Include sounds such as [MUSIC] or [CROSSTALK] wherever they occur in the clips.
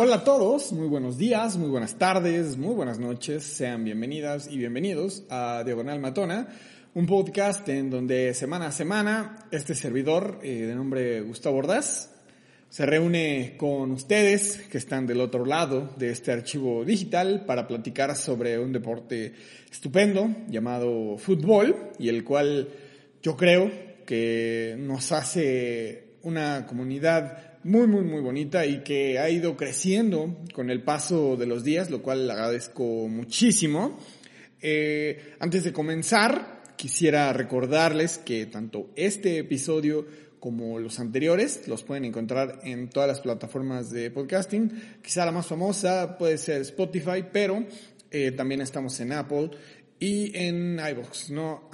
Hola a todos, muy buenos días, muy buenas tardes, muy buenas noches, sean bienvenidas y bienvenidos a Diagonal Matona, un podcast en donde semana a semana este servidor eh, de nombre Gustavo Ordaz se reúne con ustedes que están del otro lado de este archivo digital para platicar sobre un deporte estupendo llamado fútbol y el cual yo creo que nos hace una comunidad muy, muy, muy bonita y que ha ido creciendo con el paso de los días, lo cual le agradezco muchísimo. Eh, antes de comenzar, quisiera recordarles que tanto este episodio como los anteriores, los pueden encontrar en todas las plataformas de podcasting. Quizá la más famosa puede ser Spotify, pero eh, también estamos en Apple y en iVoox, ¿no?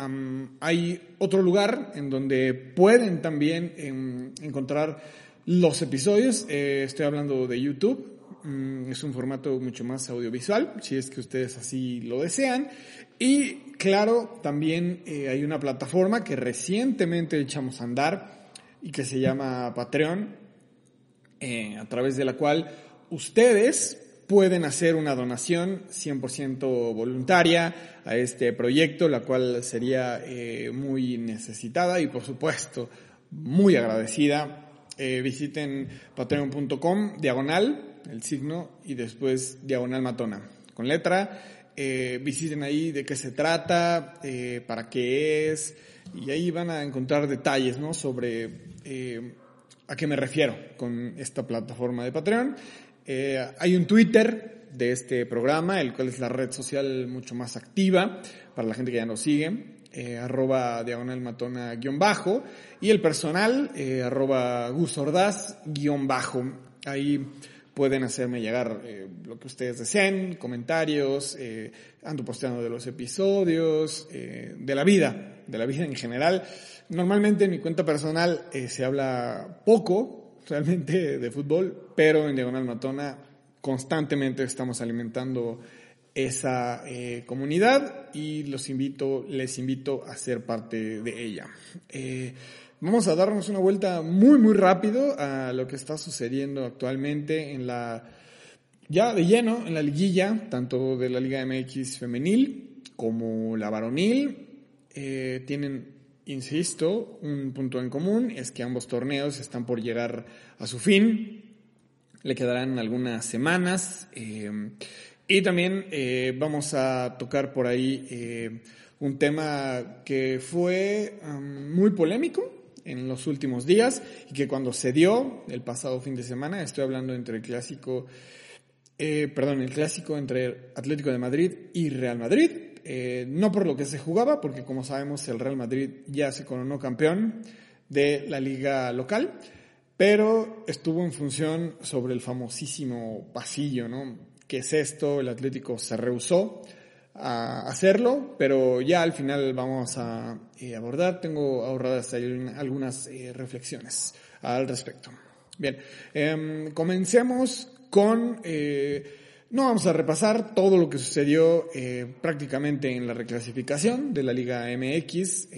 hay otro lugar en donde pueden también em, encontrar los episodios. Eh, estoy hablando de YouTube. Mm, es un formato mucho más audiovisual, si es que ustedes así lo desean. Y claro, también eh, hay una plataforma que recientemente echamos a andar, y que se llama Patreon, eh, a través de la cual ustedes pueden hacer una donación 100% voluntaria a este proyecto, la cual sería muy necesitada y por supuesto muy agradecida. Eh, visiten patreon.com, diagonal, el signo, y después diagonal matona, con letra. visiten ahí de qué se trata, para qué es, y ahí van a encontrar detalles ¿no? sobre eh, ¿A qué me refiero con esta plataforma de Patreon? Eh, hay un Twitter de este programa, el cual es la red social mucho más activa para la gente que ya nos sigue, eh, arroba diagonal matona guion bajo, y el personal, eh, arroba gusordaz guion bajo. Ahí pueden hacerme llegar eh, lo que ustedes deseen, comentarios, eh, ando posteando de los episodios, eh, de la vida, de la vida en general. Normalmente en mi cuenta personal se habla poco realmente de fútbol, pero en Diagonal Matona constantemente estamos alimentando esa comunidad y los invito, les invito a ser parte de ella. Eh, Vamos a darnos una vuelta muy, muy rápido a lo que está sucediendo actualmente en la, ya de lleno, en la liguilla, tanto de la Liga MX femenil como la varonil. Eh, tienen, insisto, un punto en común, es que ambos torneos están por llegar a su fin. Le quedarán algunas semanas. Eh, y también eh, vamos a tocar por ahí eh, un tema que fue muy polémico en los últimos días y que cuando se dio el pasado fin de semana, estoy hablando entre el clásico, eh, perdón, el clásico entre Atlético de Madrid y Real Madrid, eh, no por lo que se jugaba, porque como sabemos el Real Madrid ya se coronó campeón de la liga local, pero estuvo en función sobre el famosísimo pasillo, ¿no? ¿Qué es esto? El Atlético se rehusó a hacerlo, pero ya al final vamos a eh, abordar. Tengo ahorradas algunas eh, reflexiones al respecto. Bien, eh, comencemos con... Eh, no vamos a repasar todo lo que sucedió prácticamente en la reclasificación de la Liga MX.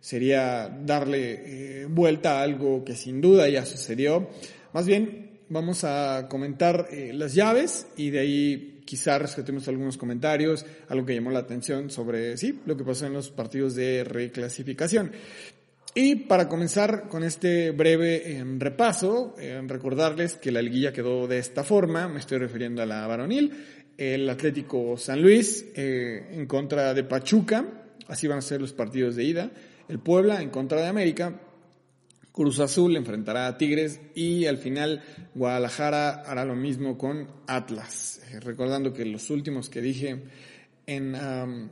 Sería darle vuelta a algo que sin duda ya sucedió. Más bien, vamos a comentar eh, las llaves y de ahí quizá rescatemos algunos comentarios, algo que llamó la atención sobre, sí, lo que pasó en los partidos de reclasificación. Y para comenzar con este breve eh, repaso, eh, recordarles que la liguilla quedó de esta forma, me estoy refiriendo a la varonil, el Atlético San Luis eh, en contra de Pachuca, así van a ser los partidos de ida, el Puebla en contra de América, Cruz Azul enfrentará a Tigres y al final Guadalajara hará lo mismo con Atlas. Eh, recordando que los últimos que dije en, en,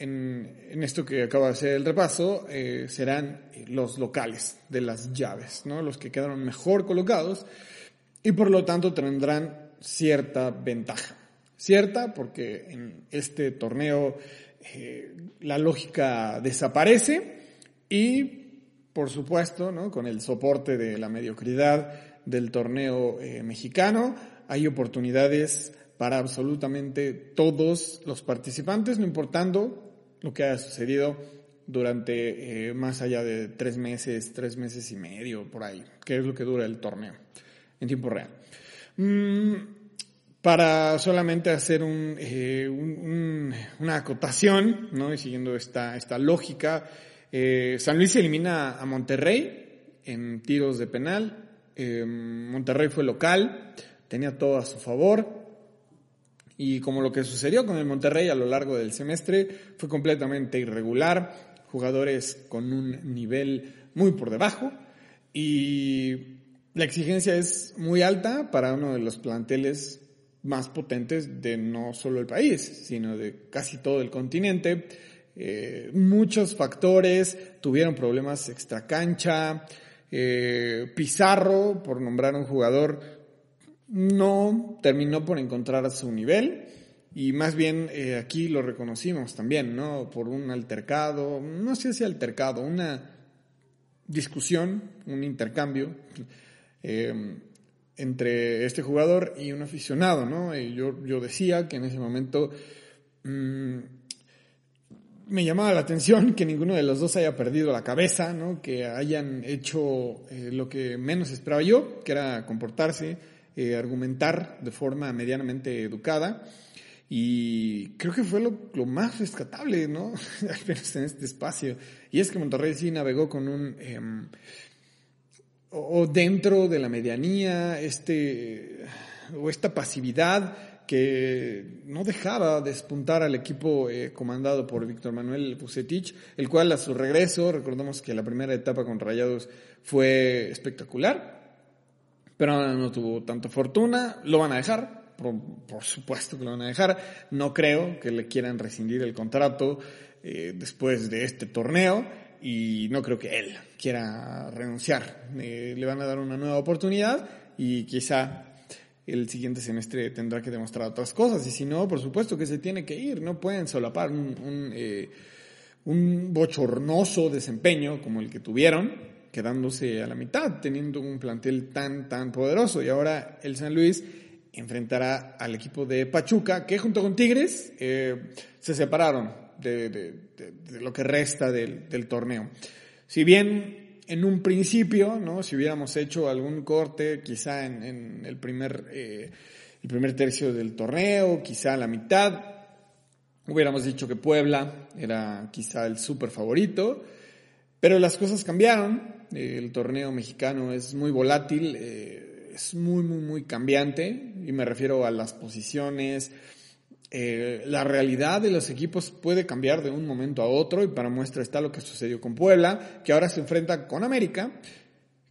en, esto que acaba de hacer el repaso eh, serán los locales de las llaves, ¿no? los que quedaron mejor colocados y por lo tanto tendrán cierta ventaja. Cierta porque en este torneo eh, la lógica desaparece y por supuesto, ¿no? con el soporte de la mediocridad del torneo eh, mexicano, hay oportunidades para absolutamente todos los participantes, no importando lo que haya sucedido durante eh, más allá de tres meses, tres meses y medio, por ahí, que es lo que dura el torneo en tiempo real. Mm, para solamente hacer un, eh, una acotación, ¿no? Y siguiendo esta, esta lógica, eh, San Luis elimina a Monterrey en tiros de penal. Eh, Monterrey fue local, tenía todo a su favor. Y como lo que sucedió con el Monterrey a lo largo del semestre fue completamente irregular, jugadores con un nivel muy por debajo y la exigencia es muy alta para uno de los planteles más potentes de no solo el país, sino de casi todo el continente. Eh, muchos factores tuvieron problemas extracancha. Eh, Pizarro, por nombrar un jugador, no terminó por encontrar su nivel y más bien eh, aquí lo reconocimos también, ¿no? Por un altercado, no sé si altercado, una discusión, un intercambio entre este jugador y un aficionado, ¿no? Yo, yo decía que en ese momento mm, me llamaba la atención que ninguno de los dos haya perdido la cabeza, ¿no? Que hayan hecho eh, lo que menos esperaba yo, que era comportarse, eh, argumentar de forma medianamente educada. Y creo que fue lo, más rescatable, ¿no? [LAUGHS] Al menos en este espacio. Y es que Monterrey sí navegó con un, em, o dentro de la medianía, este, o esta pasividad que no dejaba despuntar al equipo eh, comandado por Víctor Manuel Pucetich, el cual a su regreso, recordemos que la primera etapa con Rayados fue espectacular, pero no tuvo tanta fortuna, lo van a dejar, por, supuesto que lo van a dejar, no creo que le quieran rescindir el contrato eh, después de este torneo, y no creo que él quiera renunciar. Eh, le van a dar una nueva oportunidad y quizá el siguiente semestre tendrá que demostrar otras cosas. Y si no, por supuesto que se tiene que ir. No pueden solapar un, eh, un bochornoso desempeño como el que tuvieron, quedándose a la mitad, teniendo un plantel tan, tan poderoso. Y ahora el San Luis enfrentará al equipo de Pachuca, que junto con Tigres eh, se separaron de, lo que resta del, torneo. Si bien en un principio, ¿no? si hubiéramos hecho algún corte quizá en, el, primer, eh, el primer tercio del torneo, quizá la mitad, hubiéramos dicho que Puebla era quizá el súper favorito, pero las cosas cambiaron, el torneo mexicano es muy volátil, eh, es muy, muy, muy cambiante, y me refiero a las posiciones, eh, la realidad de los equipos puede cambiar de un momento a otro y para muestra está lo que sucedió con Puebla, que ahora se enfrenta con América,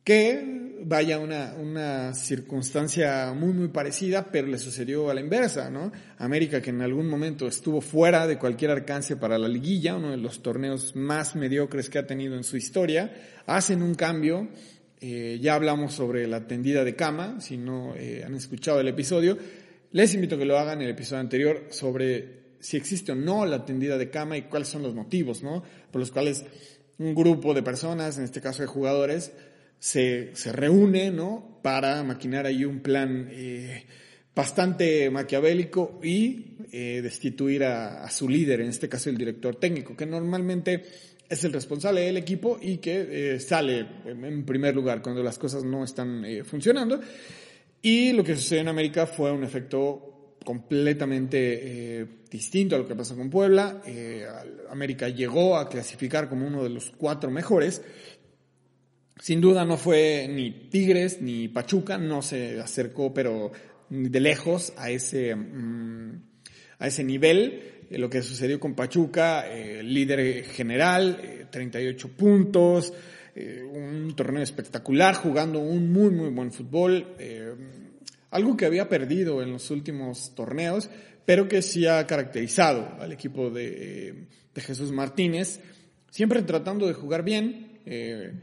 que vaya una, una circunstancia muy muy parecida, pero le sucedió a la inversa, ¿no? América que en algún momento estuvo fuera de cualquier alcance para la liguilla, uno de los torneos más mediocres que ha tenido en su historia, hacen un cambio, eh, ya hablamos sobre la tendida de cama, si no eh, han escuchado el episodio, les invito a que lo hagan en el episodio anterior sobre si existe o no la tendida de cama y cuáles son los motivos, ¿no? Por los cuales un grupo de personas, en este caso de jugadores, se, se reúne, ¿no? Para maquinar ahí un plan eh, bastante maquiavélico y eh, destituir a, su líder, en este caso el director técnico, que normalmente es el responsable del equipo y que eh, sale en primer lugar cuando las cosas no están funcionando. Y lo que sucedió en América fue un efecto completamente eh, distinto a lo que pasó con Puebla. Eh, América llegó a clasificar como uno de los cuatro mejores. Sin duda no fue ni Tigres ni Pachuca, no se acercó, pero de lejos a ese, mm, a ese nivel. Eh, lo que sucedió con Pachuca, líder general, 38 puntos, eh, un torneo espectacular, jugando un muy, muy buen fútbol, eh, algo que había perdido en los últimos torneos, pero que sí ha caracterizado al equipo de, de Jesús Martínez, siempre tratando de jugar bien eh,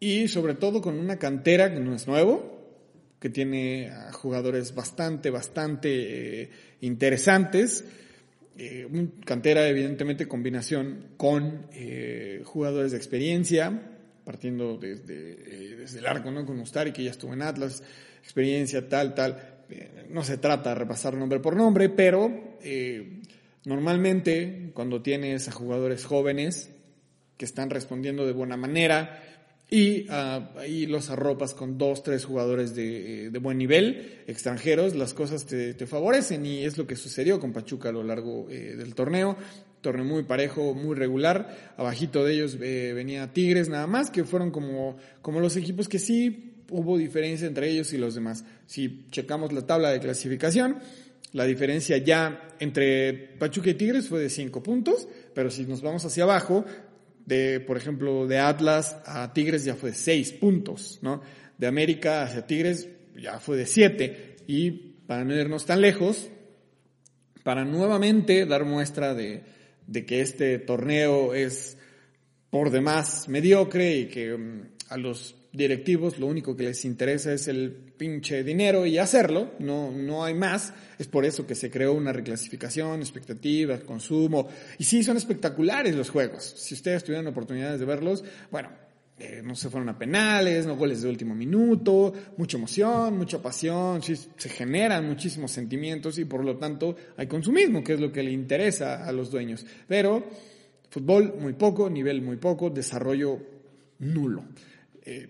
y sobre todo con una cantera que no es nuevo, que tiene jugadores bastante, bastante interesantes. Eh, cantera, evidentemente, combinación con jugadores de experiencia, partiendo desde, eh, desde el arco, ¿no? Con Ustari, que ya estuvo en Atlas, experiencia, tal, tal. Eh, no se trata de repasar nombre por nombre, pero eh, normalmente cuando tienes a jugadores jóvenes que están respondiendo de buena manera, y ah, ahí los arropas con dos, tres jugadores de, de buen nivel, extranjeros, las cosas te, te, favorecen y es lo que sucedió con Pachuca a lo largo eh, del torneo. Torneo muy parejo, muy regular. Abajito de ellos eh, venía Tigres nada más, que fueron como, como los equipos que sí hubo diferencia entre ellos y los demás. Si checamos la tabla de clasificación, la diferencia ya entre Pachuca y Tigres fue de cinco puntos, pero si nos vamos hacia abajo, de, por ejemplo, de Atlas a Tigres ya fue de 6 puntos, ¿no? De América hacia Tigres ya fue de 7. Y para no irnos tan lejos, para nuevamente dar muestra de, de que este torneo es por demás mediocre y que mm, a los directivos lo único que les interesa es el pinche dinero y hacerlo, no, no hay más. Es por eso que se creó una reclasificación, expectativas, consumo. Y sí, son espectaculares los juegos. Si ustedes tuvieron oportunidades de verlos, bueno, eh, no se fueron a penales, no goles de último minuto, mucha emoción, mucha pasión, se generan muchísimos sentimientos y por lo tanto hay consumismo, que es lo que le interesa a los dueños. Pero fútbol muy poco, nivel muy poco, desarrollo nulo. Eh,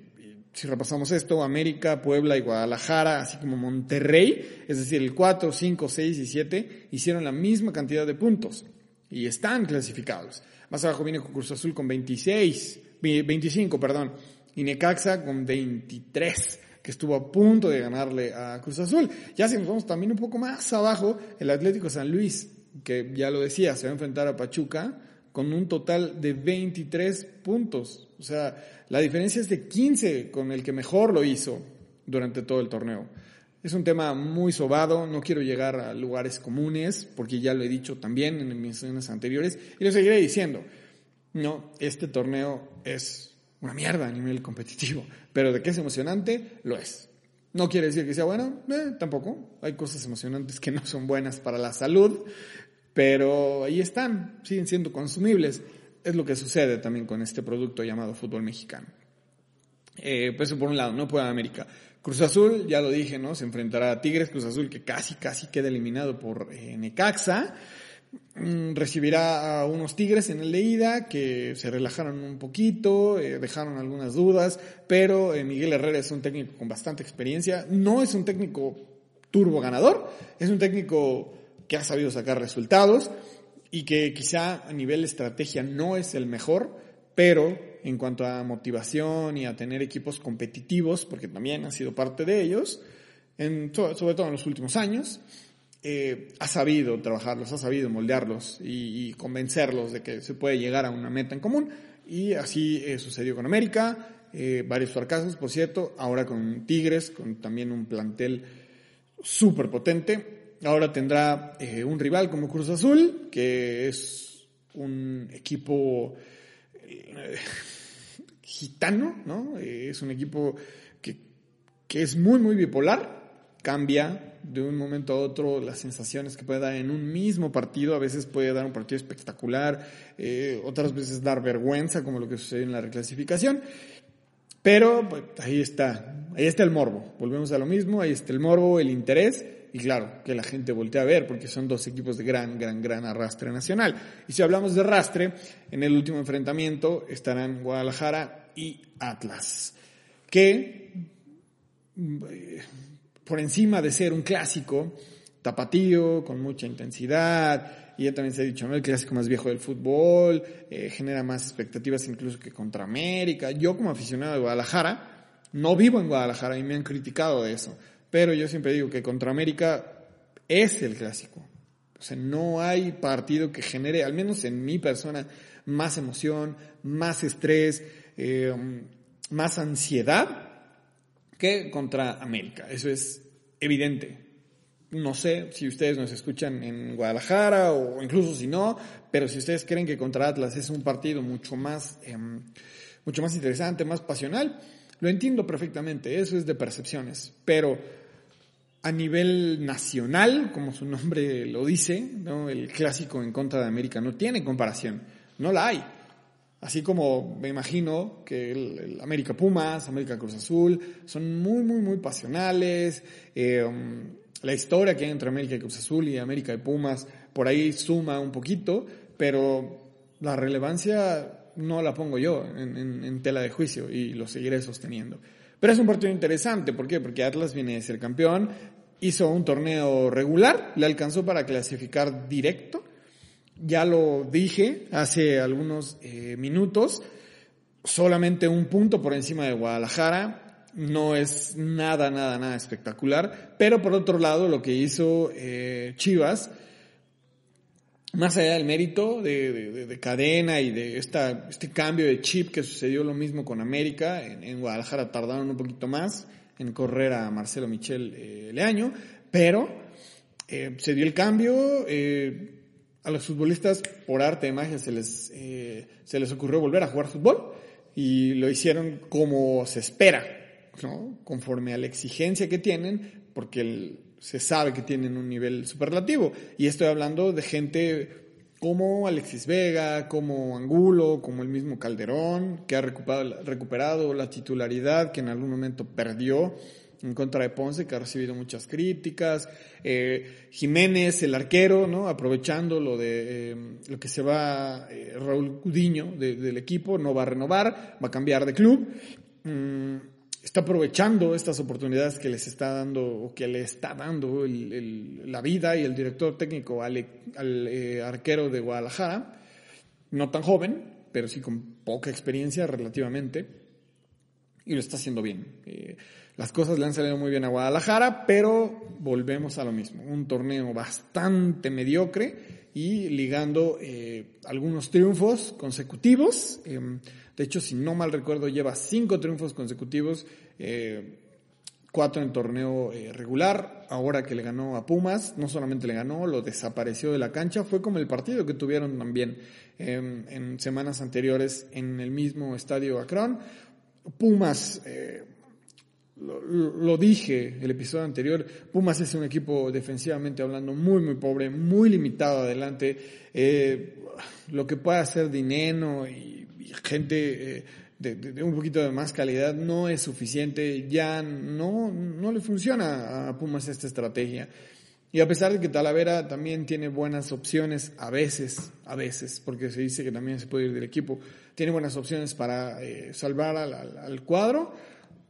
si repasamos esto, América, Puebla y Guadalajara, así como Monterrey, es decir, el 4, 5, 6 y 7, hicieron la misma cantidad de puntos y están clasificados. Más abajo viene Cruz Azul con 26, 25, perdón, y Necaxa con 23 que estuvo a punto de ganarle a Cruz Azul. Ya si nos vamos también un poco más abajo, el Atlético San Luis, que ya lo decía, se va a enfrentar a Pachuca con un total de 23 puntos. O sea, la diferencia es de 15 con el que mejor lo hizo durante todo el torneo. Es un tema muy sobado, no quiero llegar a lugares comunes, porque ya lo he dicho también en mis misiones anteriores, y lo seguiré diciendo. No, este torneo es una mierda a nivel competitivo, pero de que es emocionante, lo es. No quiere decir que sea bueno, eh, tampoco. Hay cosas emocionantes que no son buenas para la salud, pero ahí están, siguen siendo consumibles. Es lo que sucede también con este producto llamado fútbol mexicano. Eh, pues por un lado, no puede América. Cruz Azul, ya lo dije, ¿no? Se enfrentará a Tigres, Cruz Azul que casi, casi queda eliminado por eh, Necaxa. Mm, recibirá a unos Tigres en el de ida que se relajaron un poquito, eh, dejaron algunas dudas, pero eh, Miguel Herrera es un técnico con bastante experiencia. No es un técnico turbo ganador, es un técnico que ha sabido sacar resultados y que quizá a nivel estrategia no es el mejor, pero en cuanto a motivación y a tener equipos competitivos, porque también ha sido parte de ellos, sobre todo en los últimos años, eh, ha sabido trabajarlos, ha sabido moldearlos y, convencerlos de que se puede llegar a una meta en común. Y así eh, sucedió con América, eh, varios fracasos, por cierto, ahora con Tigres, con también un plantel súper potente ahora tendrá eh, un rival como Cruz Azul, que es un equipo eh, [LAUGHS] gitano, ¿no? Es un equipo que, es muy, muy bipolar, cambia de un momento a otro las sensaciones que puede dar en un mismo partido, a veces puede dar un partido espectacular, otras veces dar vergüenza, como lo que sucedió en la reclasificación. Pero pues, ahí está, ahí está el morbo. Volvemos a lo mismo, ahí está el morbo, el interés y claro, que la gente voltea a ver porque son dos equipos de gran, gran, gran arrastre nacional. Y si hablamos de arrastre, en el último enfrentamiento estarán Guadalajara y Atlas, que eh, por encima de ser un clásico, tapatío, con mucha intensidad, y ya también se ha dicho, ¿no? El clásico más viejo del fútbol, eh, genera más expectativas incluso que contra América. Yo como aficionado de Guadalajara, no vivo en Guadalajara y me han criticado de eso pero yo siempre digo que contra América es el clásico. O sea, no hay partido que genere, al menos en mi persona, más emoción, más estrés, eh, más ansiedad que contra América. Eso es evidente. No sé si ustedes nos escuchan en Guadalajara o incluso si no, pero si ustedes creen que contra Atlas es un partido mucho más, em, mucho más interesante, más pasional, lo entiendo perfectamente, eso es de percepciones, pero a nivel nacional, como su nombre lo dice, ¿no? el clásico en contra de América no tiene comparación, no la hay. Así como me imagino que el, América Pumas, América Cruz Azul, son muy, muy, muy pasionales. Eh, la historia que hay entre América Cruz Azul y América y Pumas por ahí suma un poquito, pero la relevancia no la pongo yo en, tela de juicio y lo seguiré sosteniendo. Pero es un partido interesante, ¿por qué? Porque Atlas viene de ser campeón, hizo un torneo regular, le alcanzó para clasificar directo, ya lo dije hace algunos eh, minutos, solamente un punto por encima de Guadalajara, no es nada, nada, nada espectacular, pero por otro lado lo que hizo eh, Chivas, más allá del mérito de, cadena y de esta, este cambio de chip que sucedió lo mismo con América, en, Guadalajara tardaron un poquito más en correr a Marcelo Michel eh, Leaño, pero eh, se dio el cambio, eh, a los futbolistas por arte de magia se les, se les ocurrió volver a jugar fútbol y lo hicieron como se espera, ¿no? conforme a la exigencia que tienen, porque el, se sabe que tienen un nivel superlativo. Y estoy hablando de gente como Alexis Vega, como Angulo, como el mismo Calderón, que ha recuperado, recuperado la titularidad que en algún momento perdió en contra de Ponce, que ha recibido muchas críticas. Eh, Jiménez, el arquero, ¿no? aprovechando lo de eh, lo que se va eh, Raúl Cudiño del equipo, no va a renovar, va a cambiar de club. Mm, está aprovechando estas oportunidades que les está dando o que le está dando la vida y el director técnico al, eh, arquero de Guadalajara, no tan joven, pero sí con poca experiencia relativamente, y lo está haciendo bien. Eh, las cosas le han salido muy bien a Guadalajara, pero volvemos a lo mismo, un torneo bastante mediocre y ligando eh, algunos triunfos consecutivos. Em, de hecho, si no mal recuerdo, lleva cinco triunfos consecutivos, eh, cuatro en torneo eh, regular. Ahora que le ganó a Pumas, no solamente le ganó, lo desapareció de la cancha. Fue como el partido que tuvieron también en semanas anteriores en el mismo estadio Akron. Pumas, eh, lo, dije el episodio anterior, Pumas es un equipo defensivamente hablando muy, muy pobre, muy limitado adelante. lo que puede hacer Dineno y gente eh, de, un poquito de más calidad no es suficiente, ya no, no le funciona a Pumas esta estrategia. Y a pesar de que Talavera también tiene buenas opciones, a veces, a veces, porque se dice que también se puede ir del equipo, tiene buenas opciones para eh, salvar al, cuadro,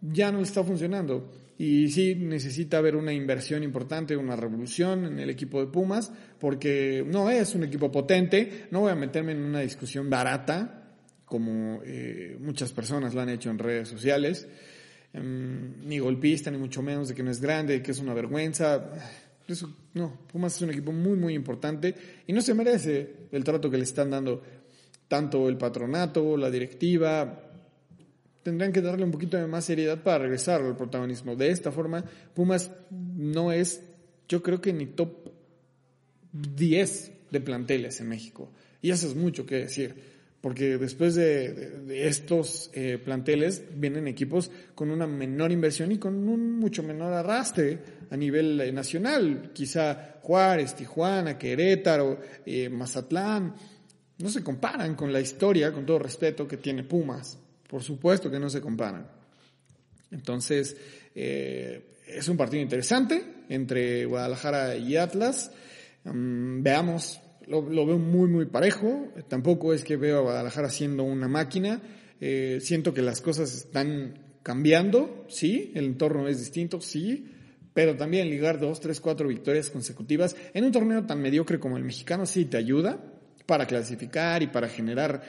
ya no está funcionando. Y sí necesita haber una inversión importante, una revolución en el equipo de Pumas, porque no es un equipo potente, no voy a meterme en una discusión barata, como eh, muchas personas lo han hecho en redes sociales, em, ni golpista, ni mucho menos de que no es grande, que es una vergüenza. No, Pumas es un equipo muy, muy importante y no se merece el trato que le están dando tanto el patronato, la directiva. Tendrán que darle un poquito de más seriedad para regresar al protagonismo. De esta forma, Pumas no es, yo creo que ni top 10 de planteles en México. Y eso es mucho que decir porque después de, estos eh, planteles vienen equipos con una menor inversión y con un mucho menor arrastre a nivel eh, nacional. Quizá Juárez, Tijuana, Querétaro, eh, Mazatlán, no se comparan con la historia, con todo respeto, que tiene Pumas. Por supuesto que no se comparan. Entonces, es un partido interesante entre Guadalajara y Atlas. Mm, veamos lo, veo muy, muy parejo. Tampoco es que veo a Guadalajara siendo una máquina. Eh, siento que las cosas están cambiando, sí, el entorno es distinto, sí, pero también ligar dos, tres, cuatro victorias consecutivas en un torneo tan mediocre como el mexicano sí te ayuda para clasificar y para generar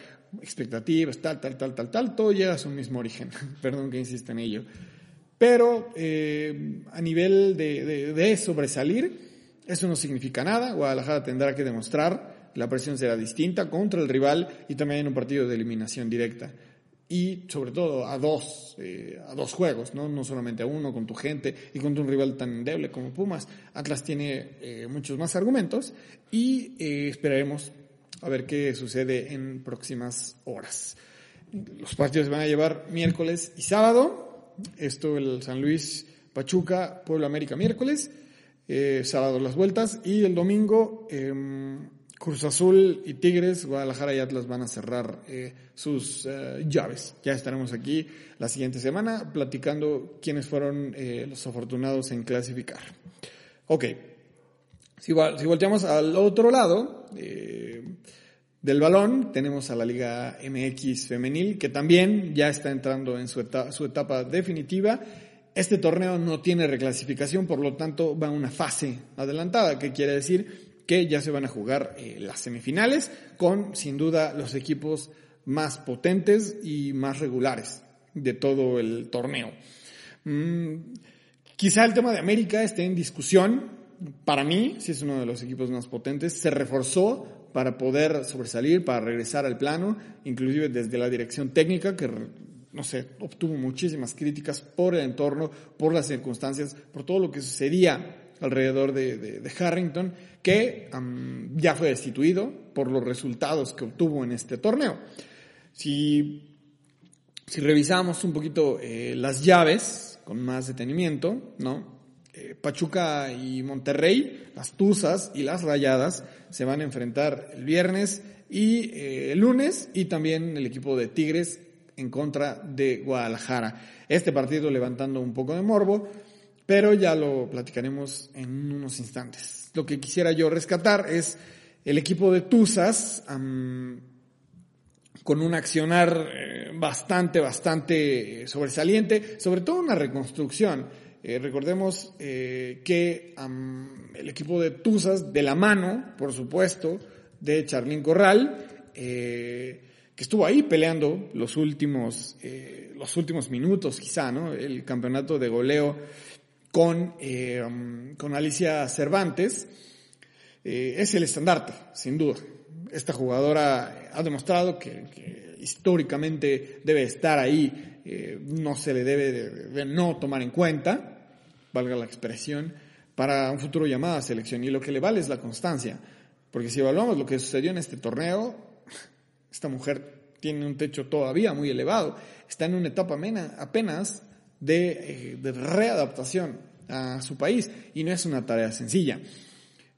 expectativas, tal, tal, tal, tal, tal, todo llega a su mismo origen. [LAUGHS] Perdón que insista en ello. Pero eh, a nivel de sobresalir, eso no significa nada. Guadalajara tendrá que demostrar, la presión será distinta contra el rival y también en un partido de eliminación directa. Y sobre todo a dos, eh, a dos juegos, ¿no? no solamente a uno con tu gente y contra un rival tan endeble como Pumas. Atlas tiene eh, muchos más argumentos y eh, esperaremos a ver qué sucede en próximas horas. Los partidos van a llevar miércoles y sábado. Esto el San Luis Pachuca, Pueblo América miércoles eh, sábado las vueltas y el domingo em, Cruz Azul y Tigres, Guadalajara y Atlas van a cerrar eh, sus eh, llaves. Ya estaremos aquí la siguiente semana platicando quiénes fueron los afortunados en clasificar. Ok, si, si volteamos al otro lado, del balón tenemos a la Liga MX femenil, que también ya está entrando en su etapa, su etapa definitiva. Este torneo no tiene reclasificación, por lo tanto va a una fase adelantada, que quiere decir que ya se van a jugar eh, las semifinales con, sin duda, los equipos más potentes y más regulares de todo el torneo. Mm, quizá el tema de América esté en discusión. Para mí, si es uno de los equipos más potentes, se reforzó para poder sobresalir, para regresar al plano, inclusive desde la dirección técnica, que, no sé, obtuvo muchísimas críticas por el entorno, por las circunstancias, por todo lo que sucedía alrededor de, Harrington, que ya fue destituido por los resultados que obtuvo en este torneo. Si, si revisamos un poquito eh, las llaves con más detenimiento, ¿no? Eh, Pachuca y Monterrey, las Tuzas y las Rayadas se van a enfrentar el viernes y eh, el lunes y también el equipo de Tigres en contra de Guadalajara. Este partido levantando un poco de morbo, pero ya lo platicaremos en unos instantes. Lo que quisiera yo rescatar es el equipo de Tuzas con un accionar eh, bastante, bastante eh, sobresaliente, sobre todo una reconstrucción. Eh, recordemos que el equipo de Tuzas, de la mano, por supuesto, de Charlín Corral, que estuvo ahí peleando los últimos, los últimos minutos, quizá, ¿no? El campeonato de goleo con, con Alicia Cervantes, es el estandarte, sin duda. Esta jugadora ha demostrado que, históricamente debe estar ahí, eh, no se le debe de, no tomar en cuenta, valga la expresión, para un futuro llamado a selección. Y lo que le vale es la constancia, porque si evaluamos lo que sucedió en este torneo, esta mujer tiene un techo todavía muy elevado, está en una etapa apenas de, eh, de readaptación a su país y no es una tarea sencilla.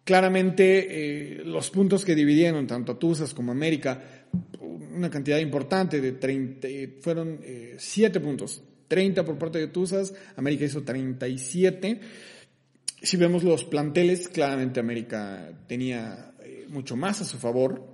Claramente, eh, los puntos que dividieron tanto a Tuzas como a América, una cantidad importante de 30, eh, fueron 7 eh, puntos. 30 por parte de Tuzas, América hizo 37. Si vemos los planteles, claramente América tenía mucho más a su favor.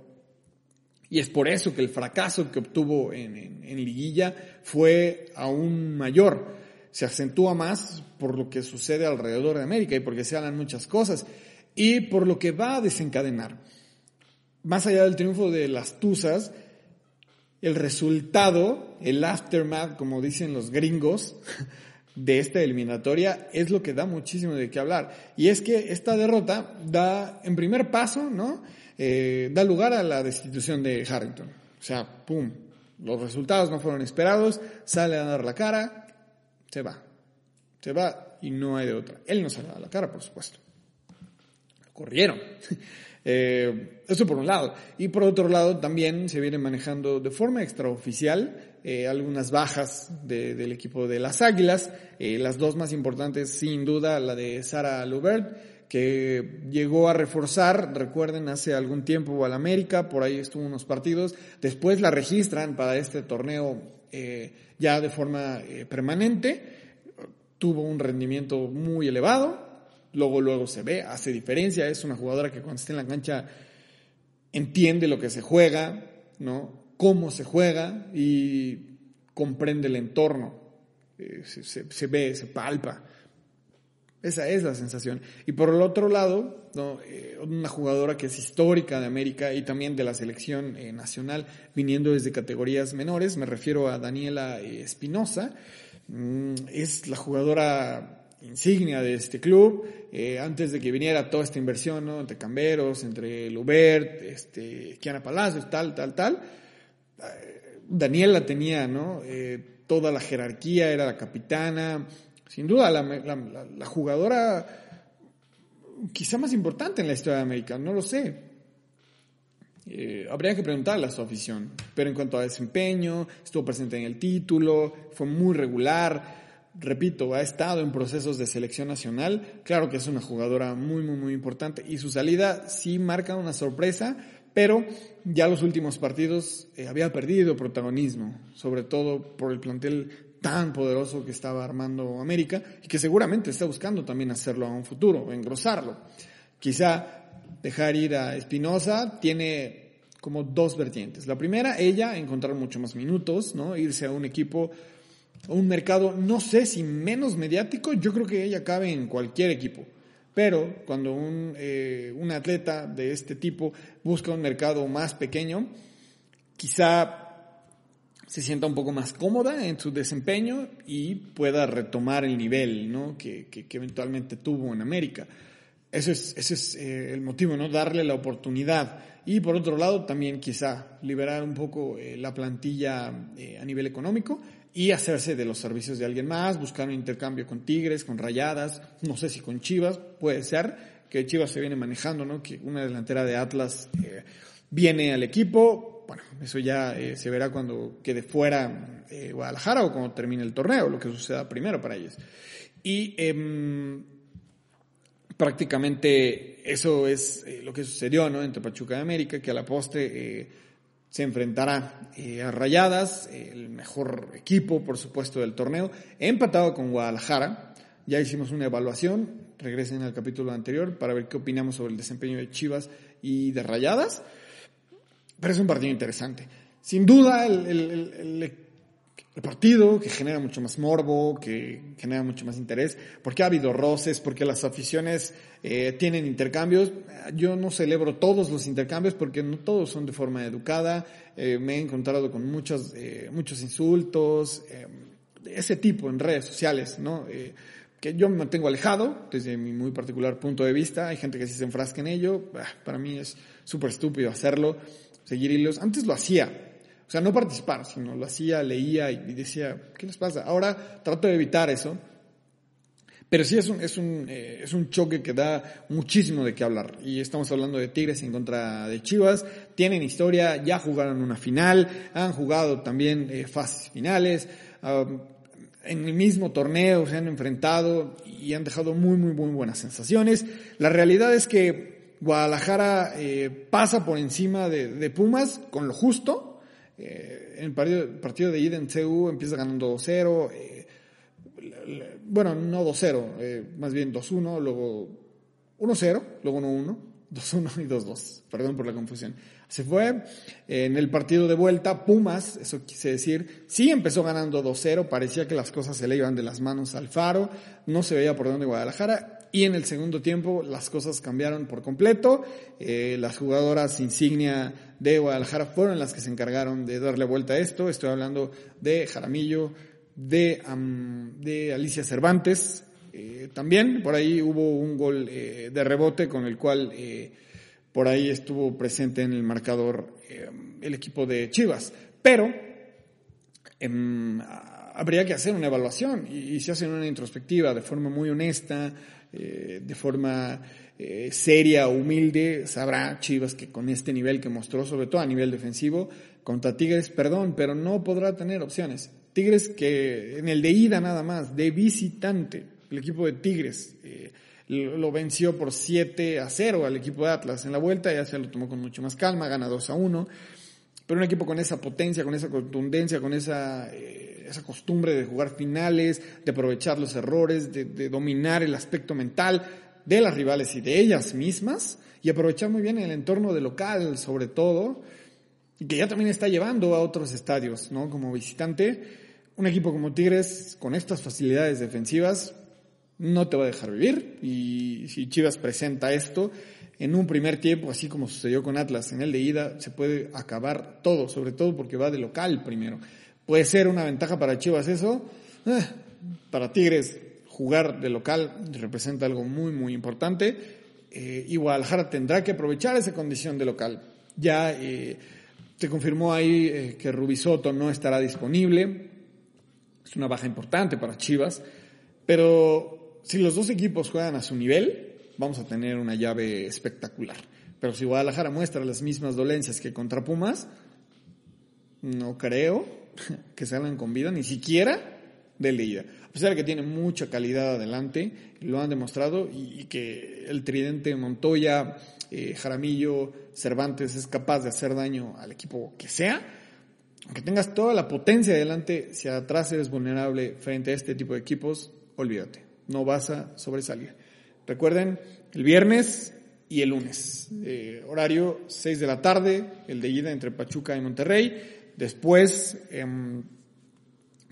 Y es por eso que el fracaso que obtuvo en, en Liguilla fue aún mayor. Se acentúa más por lo que sucede alrededor de América y porque se hablan muchas cosas y por lo que va a desencadenar. Más allá del triunfo de las Tuzas, el resultado, el aftermath, como dicen los gringos, [LAUGHS] de esta eliminatoria es lo que da muchísimo de qué hablar. Y es que esta derrota da, en primer paso, ¿no? Eh, da lugar a la destitución de Harrington. O sea, pum, los resultados no fueron esperados, sale a dar la cara, se va. Se va y no hay de otra. Él no sale a dar la cara, por supuesto corrieron. [LAUGHS] Eh, eso por un lado. Y por otro lado, también se viene manejando de forma extraoficial eh, algunas bajas del equipo de las Águilas. Eh, las dos más importantes, sin duda, la de Sara Lubert, que llegó a reforzar, recuerden, hace algún tiempo al América, por ahí estuvo unos partidos. Después la registran para este torneo ya de forma permanente. Tuvo un rendimiento muy elevado, luego, luego se ve, hace diferencia, es una jugadora que cuando está en la cancha entiende lo que se juega, ¿no? Cómo se juega y comprende el entorno, eh, se, ve, se palpa. Esa es la sensación. Y por el otro lado. Eh, una jugadora que es histórica de América y también de la selección eh, nacional, viniendo desde categorías menores, me refiero a Daniela Espinosa, mm, es la jugadora insignia de este club, eh, antes de que viniera toda esta inversión, ¿no? Entre Camberos, entre Lubert, este, Kiana Palacios, tal, tal, tal. Eh, Daniela tenía, ¿no? Eh, toda la jerarquía, era la capitana, sin duda la, jugadora quizá más importante en la historia de América, no lo sé. habría que preguntarle a su afición, pero en cuanto a desempeño, estuvo presente en el título, fue muy regular, repito, ha estado en procesos de selección nacional. Claro que es una jugadora muy, muy, muy importante y su salida sí marca una sorpresa, pero ya los últimos partidos eh, había perdido protagonismo, sobre todo por el plantel tan poderoso que estaba armando América y que seguramente está buscando también hacerlo a un futuro, engrosarlo. Quizá dejar ir a Espinosa tiene como dos vertientes. La primera, ella, encontrar mucho más minutos, ¿no? Irse a un equipo, a un mercado, no sé si menos mediático, yo creo que ella cabe en cualquier equipo. Pero cuando un, eh, un atleta de este tipo busca un mercado más pequeño, quizá se sienta un poco más cómoda en su desempeño y pueda retomar el nivel ¿no? que, que, eventualmente tuvo en América. Ese es, ese es eh, el motivo, ¿no? Darle la oportunidad. Y por otro lado, también quizá liberar un poco eh, la plantilla eh, a nivel económico y hacerse de los servicios de alguien más, buscar un intercambio con Tigres, con Rayadas, no sé si con Chivas, puede ser que Chivas se viene manejando, ¿no? Que una delantera de Atlas viene al equipo, bueno, eso ya eh, se verá cuando quede fuera eh, Guadalajara o cuando termine el torneo, lo que suceda primero para ellos. Y em, prácticamente eso es eh, lo que sucedió ¿no? entre Pachuca y América, que a la postre se enfrentará a Rayadas, el mejor equipo, por supuesto, del torneo, empatado con Guadalajara. Ya hicimos una evaluación, regresen al capítulo anterior para ver qué opinamos sobre el desempeño de Chivas y de Rayadas. Pero es un partido interesante. Sin duda, el, el, partido que genera mucho más morbo, que genera mucho más interés, porque ha habido roces, porque las aficiones eh, tienen intercambios. Yo no celebro todos los intercambios porque no todos son de forma educada. Eh, me he encontrado con muchos, eh, muchos insultos, de ese tipo en redes sociales, ¿no? que yo me mantengo alejado desde mi muy particular punto de vista. Hay gente que se enfrasca en ello. Para mí es súper estúpido hacerlo seguir hilos. Antes lo hacía, o sea, no participar, sino lo hacía, leía y decía, ¿qué les pasa? Ahora trato de evitar eso, pero sí es un, es un, eh, es un choque que da muchísimo de qué hablar. Y estamos hablando de Tigres en contra de Chivas. Tienen historia, ya jugaron una final, han jugado también eh, fases finales. en el mismo torneo se han enfrentado y han dejado muy, muy, muy buenas sensaciones. La realidad es que Guadalajara eh, pasa por encima de, Pumas con lo justo. Eh, en el partido, partido de ida en CU empieza ganando 2-0. Eh, bueno, no 2-0, más bien 2-1, luego 1-0, luego 1-1, 2-1 [LAUGHS] y 2-2. Perdón por la confusión. Se fue en el partido de vuelta, Pumas, eso quise decir, sí empezó ganando 2-0, parecía que las cosas se le iban de las manos al faro, no se veía por dónde Guadalajara, y en el segundo tiempo las cosas cambiaron por completo. Eh, las jugadoras insignia de Guadalajara fueron las que se encargaron de darle vuelta a esto. Estoy hablando de Jaramillo, de, de Alicia Cervantes. Eh, también por ahí hubo un gol eh, de rebote con el cual por ahí estuvo presente en el marcador el equipo de Chivas. Pero em, habría que hacer una evaluación y, y se hace una introspectiva de forma muy honesta, eh, de forma eh, seria, humilde, sabrá Chivas que con este nivel que mostró, sobre todo a nivel defensivo, contra Tigres, perdón, pero no podrá tener opciones. Tigres que en el de ida nada más, de visitante, el equipo de Tigres eh, lo venció por 7 a 0 al equipo de Atlas. En la vuelta ya se lo tomó con mucho más calma, gana 2 a 1 pero un equipo con esa potencia, con esa contundencia, con esa, eh, esa costumbre de jugar finales, de aprovechar los errores, de, dominar el aspecto mental de las rivales y de ellas mismas, y aprovechar muy bien el entorno de local, sobre todo, y que ya también está llevando a otros estadios, ¿no? Como visitante, un equipo como Tigres, con estas facilidades defensivas, no te va a dejar vivir, y si Chivas presenta esto, en un primer tiempo, así como sucedió con Atlas en el de ida, se puede acabar todo, sobre todo porque va de local primero. Puede ser una ventaja para Chivas eso, eh, para Tigres jugar de local representa algo muy, muy importante eh, y Guadalajara tendrá que aprovechar esa condición de local. Ya eh, confirmó ahí que Rubisoto no estará disponible, es una baja importante para Chivas, pero si los dos equipos juegan a su nivel, vamos a tener una llave espectacular. Pero si Guadalajara muestra las mismas dolencias que contra Pumas, no creo [LAUGHS] que salgan con vida, ni siquiera de leída. A pesar de que tiene mucha calidad adelante, lo han demostrado, y, que el tridente Montoya, eh, Jaramillo, Cervantes es capaz de hacer daño al equipo que sea, aunque tengas toda la potencia adelante, si atrás eres vulnerable frente a este tipo de equipos, olvídate, no vas a sobresalir. Recuerden, el viernes y el lunes. Eh, horario 6 de la tarde, el de ida entre Pachuca y Monterrey. Después em,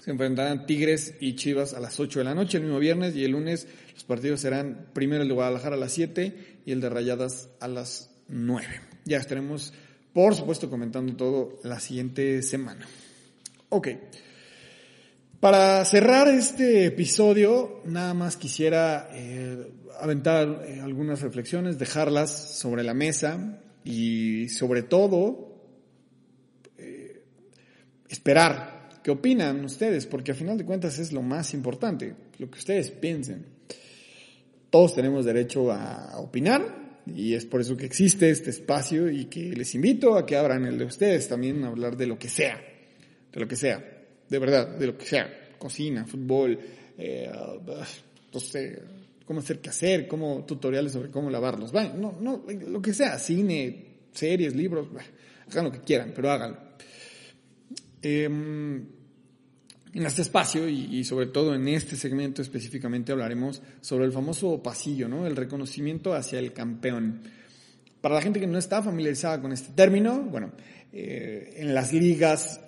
se enfrentarán Tigres y Chivas a las 8 de la noche el mismo viernes y el lunes los partidos serán primero el de Guadalajara a las 7 y el de Rayadas a las 9. Ya estaremos, por supuesto, comentando todo la siguiente semana. Ok. Para cerrar este episodio, nada más quisiera eh, aventar eh, algunas reflexiones, dejarlas sobre la mesa y sobre todo eh, esperar qué opinan ustedes, porque a final de cuentas es lo más importante, lo que ustedes piensen. Todos tenemos derecho a opinar y es por eso que existe este espacio y que les invito a que abran el de ustedes también a hablar de lo que sea, de lo que sea, de verdad, de lo que sea, cocina, fútbol, eh, no sé, cómo hacer qué hacer, cómo tutoriales sobre cómo lavar los no, no, lo que sea, cine, series, libros, hagan lo que quieran, pero háganlo. Em, en este espacio y, sobre todo en este segmento específicamente hablaremos sobre el famoso pasillo, ¿no? El reconocimiento hacia el campeón. Para la gente que no está familiarizada con este término, bueno, eh, en las ligas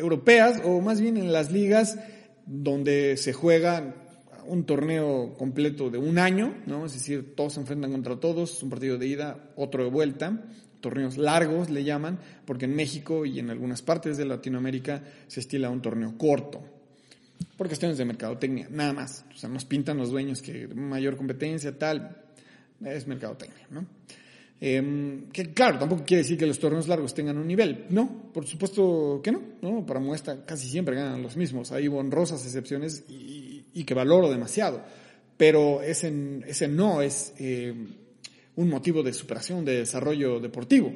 europeas o más bien en las ligas donde se juega un torneo completo de un año, ¿no? Es decir, todos se enfrentan contra todos, un partido de ida, otro de vuelta, torneos largos le llaman, porque en México y en algunas partes de Latinoamérica se estila un torneo corto, por cuestiones de mercadotecnia, nada más. O sea, nos pintan los dueños que mayor competencia, tal, es mercadotecnia, ¿no? Em, que claro, tampoco quiere decir que los torneos largos tengan un nivel. No, por supuesto que no. ¿no? Para muestra casi siempre ganan los mismos. Hay honrosas excepciones y, que valoro demasiado. Pero ese, ese no es eh, un motivo de superación, de desarrollo deportivo.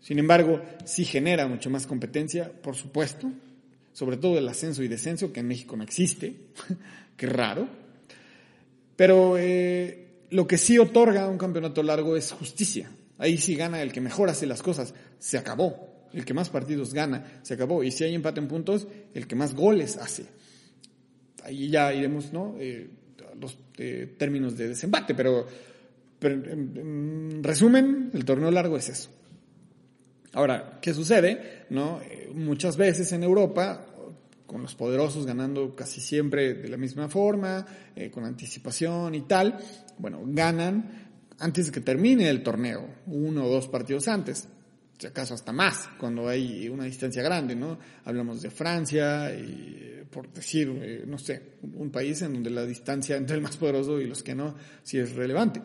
Sin embargo, sí genera mucho más competencia, por supuesto, sobre todo el ascenso y descenso, que en México no existe, [LAUGHS] que raro. Pero eh, lo que sí otorga un campeonato largo es justicia. Ahí sí gana el que mejor hace las cosas. Se acabó. El que más partidos gana, se acabó. Y si hay empate en puntos, el que más goles hace. Ahí ya iremos, ¿no? Eh, los eh, términos de desempate, pero, en, resumen, el torneo largo es eso. Ahora, ¿qué sucede? ¿No? Eh, muchas veces en Europa, con los poderosos ganando casi siempre de la misma forma, con anticipación y tal, bueno, ganan antes de que termine el torneo, uno o dos partidos antes, si acaso hasta más, cuando hay una distancia grande, ¿no? Hablamos de Francia, y, por decir, eh, no sé, un país en donde la distancia entre el más poderoso y los que no, sí es relevante.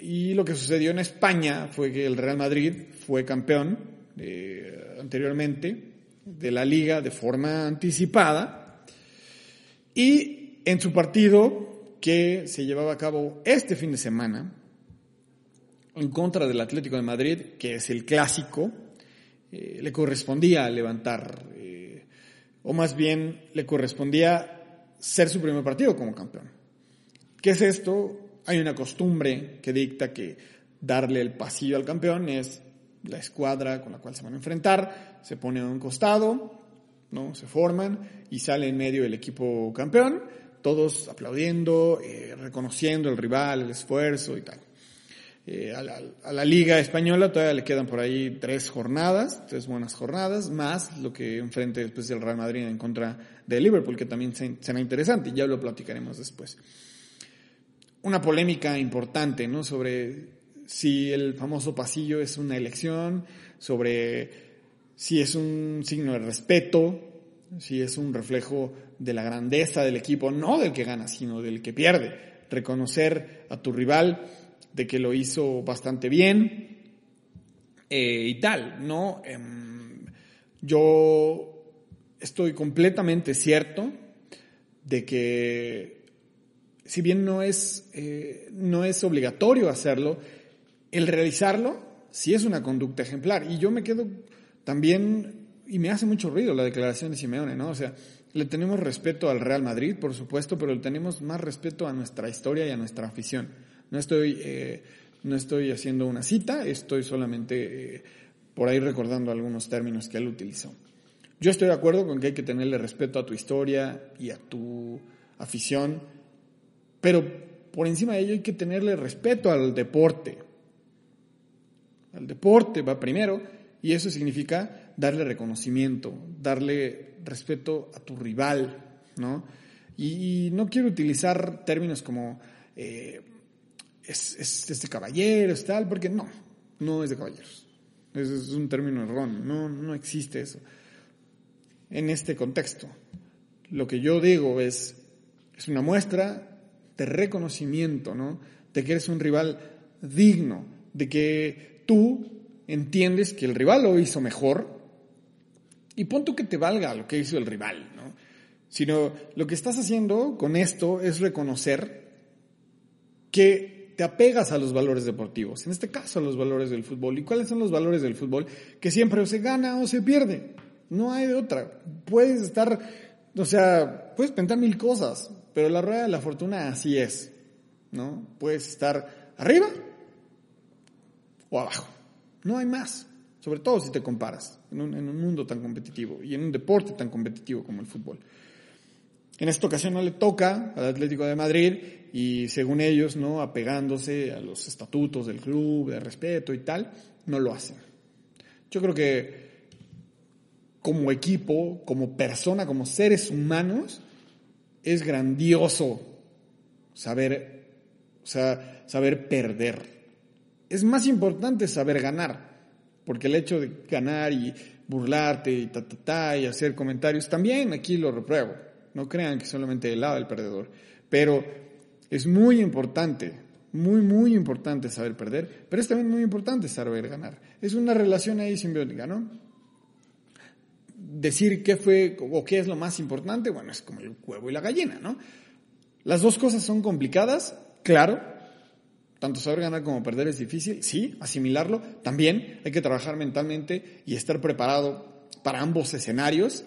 Y lo que sucedió en España fue que el Real Madrid fue campeón eh, anteriormente de la liga de forma anticipada y en su partido que se llevaba a cabo este fin de semana en contra del Atlético de Madrid, que es el clásico, eh, le correspondía levantar, eh, o más bien le correspondía ser su primer partido como campeón. ¿Qué es esto? Hay una costumbre que dicta que darle el pasillo al campeón es la escuadra con la cual se van a enfrentar, se pone a un costado, ¿no? se forman y sale en medio el equipo campeón todos aplaudiendo, eh, reconociendo el rival, el esfuerzo y tal. Eh, a, la, Liga Española todavía le quedan por ahí tres jornadas, tres buenas jornadas, más lo que enfrente después del Real Madrid en contra de Liverpool, que también será interesante, ya lo platicaremos después. Una polémica importante, ¿no? Sobre si el famoso pasillo es una elección, sobre si es un signo de respeto, si es un reflejo de la grandeza del equipo, no del que gana, sino del que pierde. Reconocer a tu rival de que lo hizo bastante bien eh, y tal, ¿no? Em, yo estoy completamente cierto de que si bien no es, eh, no es obligatorio hacerlo, el realizarlo sí es una conducta ejemplar. Y yo me quedo también y me hace mucho ruido la declaración de Simeone, ¿no? O sea, le tenemos respeto al Real Madrid, por supuesto, pero le tenemos más respeto a nuestra historia y a nuestra afición. No estoy, eh, no estoy haciendo una cita, estoy solamente eh, por ahí recordando algunos términos que él utilizó. Yo estoy de acuerdo con que hay que tenerle respeto a tu historia y a tu afición, pero por encima de ello hay que tenerle respeto al deporte. Al deporte va primero y eso significa darle reconocimiento, darle respeto a tu rival, ¿no? Y, no quiero utilizar términos como eh, es, es, de caballeros, tal, porque no, no es de caballeros. Es, es un término erróneo, no, no existe eso. En este contexto, lo que yo digo es, es una muestra de reconocimiento, ¿no? De que eres un rival digno, de que tú entiendes que el rival lo hizo mejor y punto que te valga lo que hizo el rival, ¿no? Sino lo que estás haciendo con esto es reconocer que te apegas a los valores deportivos, en este caso a los valores del fútbol. ¿Y cuáles son los valores del fútbol? Que siempre o se gana o se pierde. No hay de otra. Puedes estar, o sea, puedes pensar mil cosas, pero la rueda de la fortuna así es, ¿no? Puedes estar arriba o abajo. No hay más. Sobre todo si te comparas en un, mundo tan competitivo y en un deporte tan competitivo como el fútbol. En esta ocasión no le toca al Atlético de Madrid y según ellos, ¿no? apegándose a los estatutos del club, de respeto y tal, no lo hacen. Yo creo que como equipo, como persona, como seres humanos, es grandioso saber, o sea, saber perder. Es más importante saber ganar porque el hecho de ganar y burlarte y ta, ta, ta, y hacer comentarios, también aquí lo repruebo. No crean que solamente el lado del perdedor. Pero es muy importante, muy, muy importante saber perder, pero es también muy importante saber ganar. Es una relación ahí simbiótica, ¿no? Decir qué fue o qué es lo más importante, bueno, es como el huevo y la gallina, ¿no? Las dos cosas son complicadas, claro, tanto saber ganar como perder es difícil, sí, asimilarlo. También hay que trabajar mentalmente y estar preparado para ambos escenarios.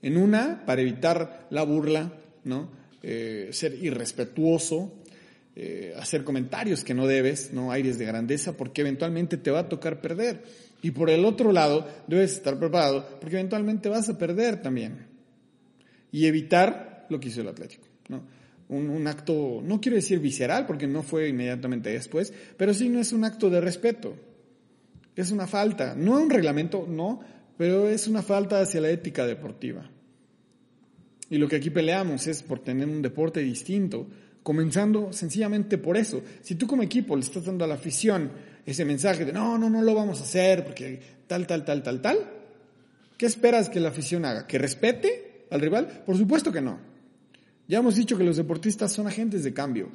En una, para evitar la burla, ¿no? Eh, ser irrespetuoso, eh, hacer comentarios que no debes, ¿no? Aires de grandeza, porque eventualmente te va a tocar perder. Y por el otro lado, debes estar preparado, porque eventualmente vas a perder también. Y evitar lo que hizo el Atlético, ¿no? Un, acto, no quiero decir visceral, porque no fue inmediatamente después, pero sí no es un acto de respeto. Es una falta, no un reglamento, no, pero es una falta hacia la ética deportiva. Y lo que aquí peleamos es por tener un deporte distinto, comenzando sencillamente por eso. Si tú como equipo le estás dando a la afición ese mensaje de no, no, no lo vamos a hacer porque tal, tal, tal, tal, tal, ¿qué esperas que la afición haga? ¿Que respete al rival? Por supuesto que no. Ya hemos dicho que los deportistas son agentes de cambio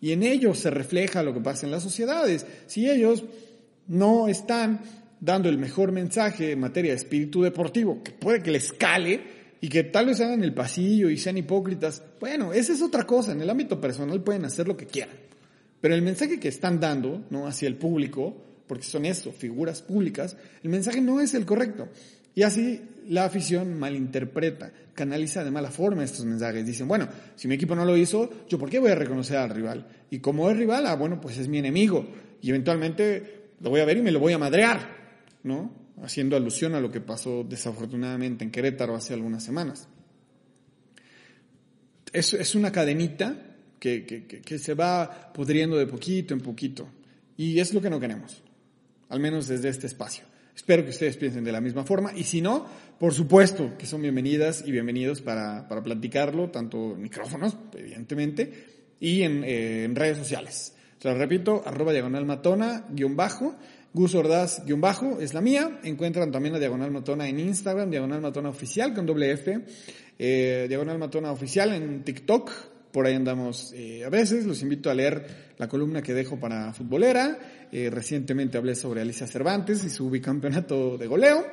y en ellos se refleja lo que pasa en las sociedades. Si ellos no están dando el mejor mensaje en materia de espíritu deportivo, que puede que les cale y que tal vez hagan el pasillo y sean hipócritas, bueno, esa es otra cosa. En el ámbito personal pueden hacer lo que quieran. Pero el mensaje que están dando, ¿no? Hacia el público, porque son eso, figuras públicas, el mensaje no es el correcto. Y así la afición malinterpreta, canaliza de mala forma estos mensajes. Dicen, bueno, si mi equipo no lo hizo, ¿yo por qué voy a reconocer al rival? Y como es rival, ah, bueno, pues es mi enemigo. Y eventualmente lo voy a ver y me lo voy a madrear, ¿no? Haciendo alusión a lo que pasó desafortunadamente en Querétaro hace algunas semanas. Es, es una cadenita que, que, se va pudriendo de poquito en poquito. Y es lo que no queremos, al menos desde este espacio. Espero que ustedes piensen de la misma forma y si no, por supuesto que son bienvenidas y bienvenidos para, para platicarlo, tanto en micrófonos, evidentemente, y en, eh, en redes sociales. Se lo repito, arroba diagonal matona, guion bajo, Gus Ordaz, guion bajo, es la mía. Encuentran también la Diagonal Matona en Instagram, Diagonal Matona Oficial con doble F, eh, Diagonal Matona Oficial en TikTok, por ahí andamos eh, a veces. Los invito a leer la columna que dejo para Futbolera. Eh, recientemente hablé sobre Alicia Cervantes y su bicampeonato de goleo.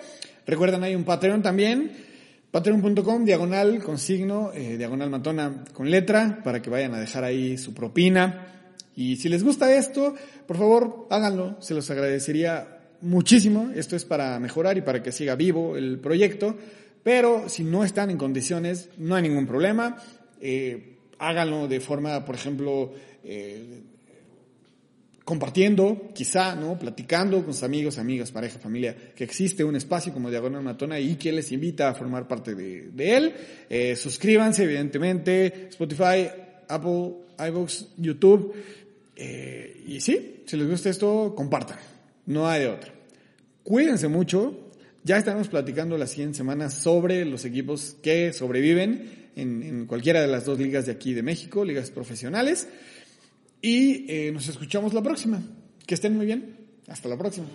Recuerdan, hay un Patreon también. Patreon.com, diagonal, con signo, eh, diagonal matona con letra, para que vayan a dejar ahí su propina. Y si les gusta esto, por favor, háganlo. Se los agradecería muchísimo. Esto es para mejorar y para que siga vivo el proyecto. Pero si no están en condiciones, no hay ningún problema. Eh, háganlo de forma, por ejemplo, eh, compartiendo, quizá, ¿no? Platicando con sus amigos, amigas, pareja, familia, que existe un espacio como Diagonal Matona y que les invita a formar parte de, él. Eh, suscríbanse, evidentemente, Spotify, Apple iVoox, YouTube. Eh, y sí, si les gusta esto, compartan. No hay de otra. Cuídense mucho. Ya estaremos platicando la siguiente semana sobre los equipos que sobreviven en, cualquiera de las dos ligas de aquí de México, ligas profesionales. Y eh, nos escuchamos la próxima. Que estén muy bien. Hasta la próxima.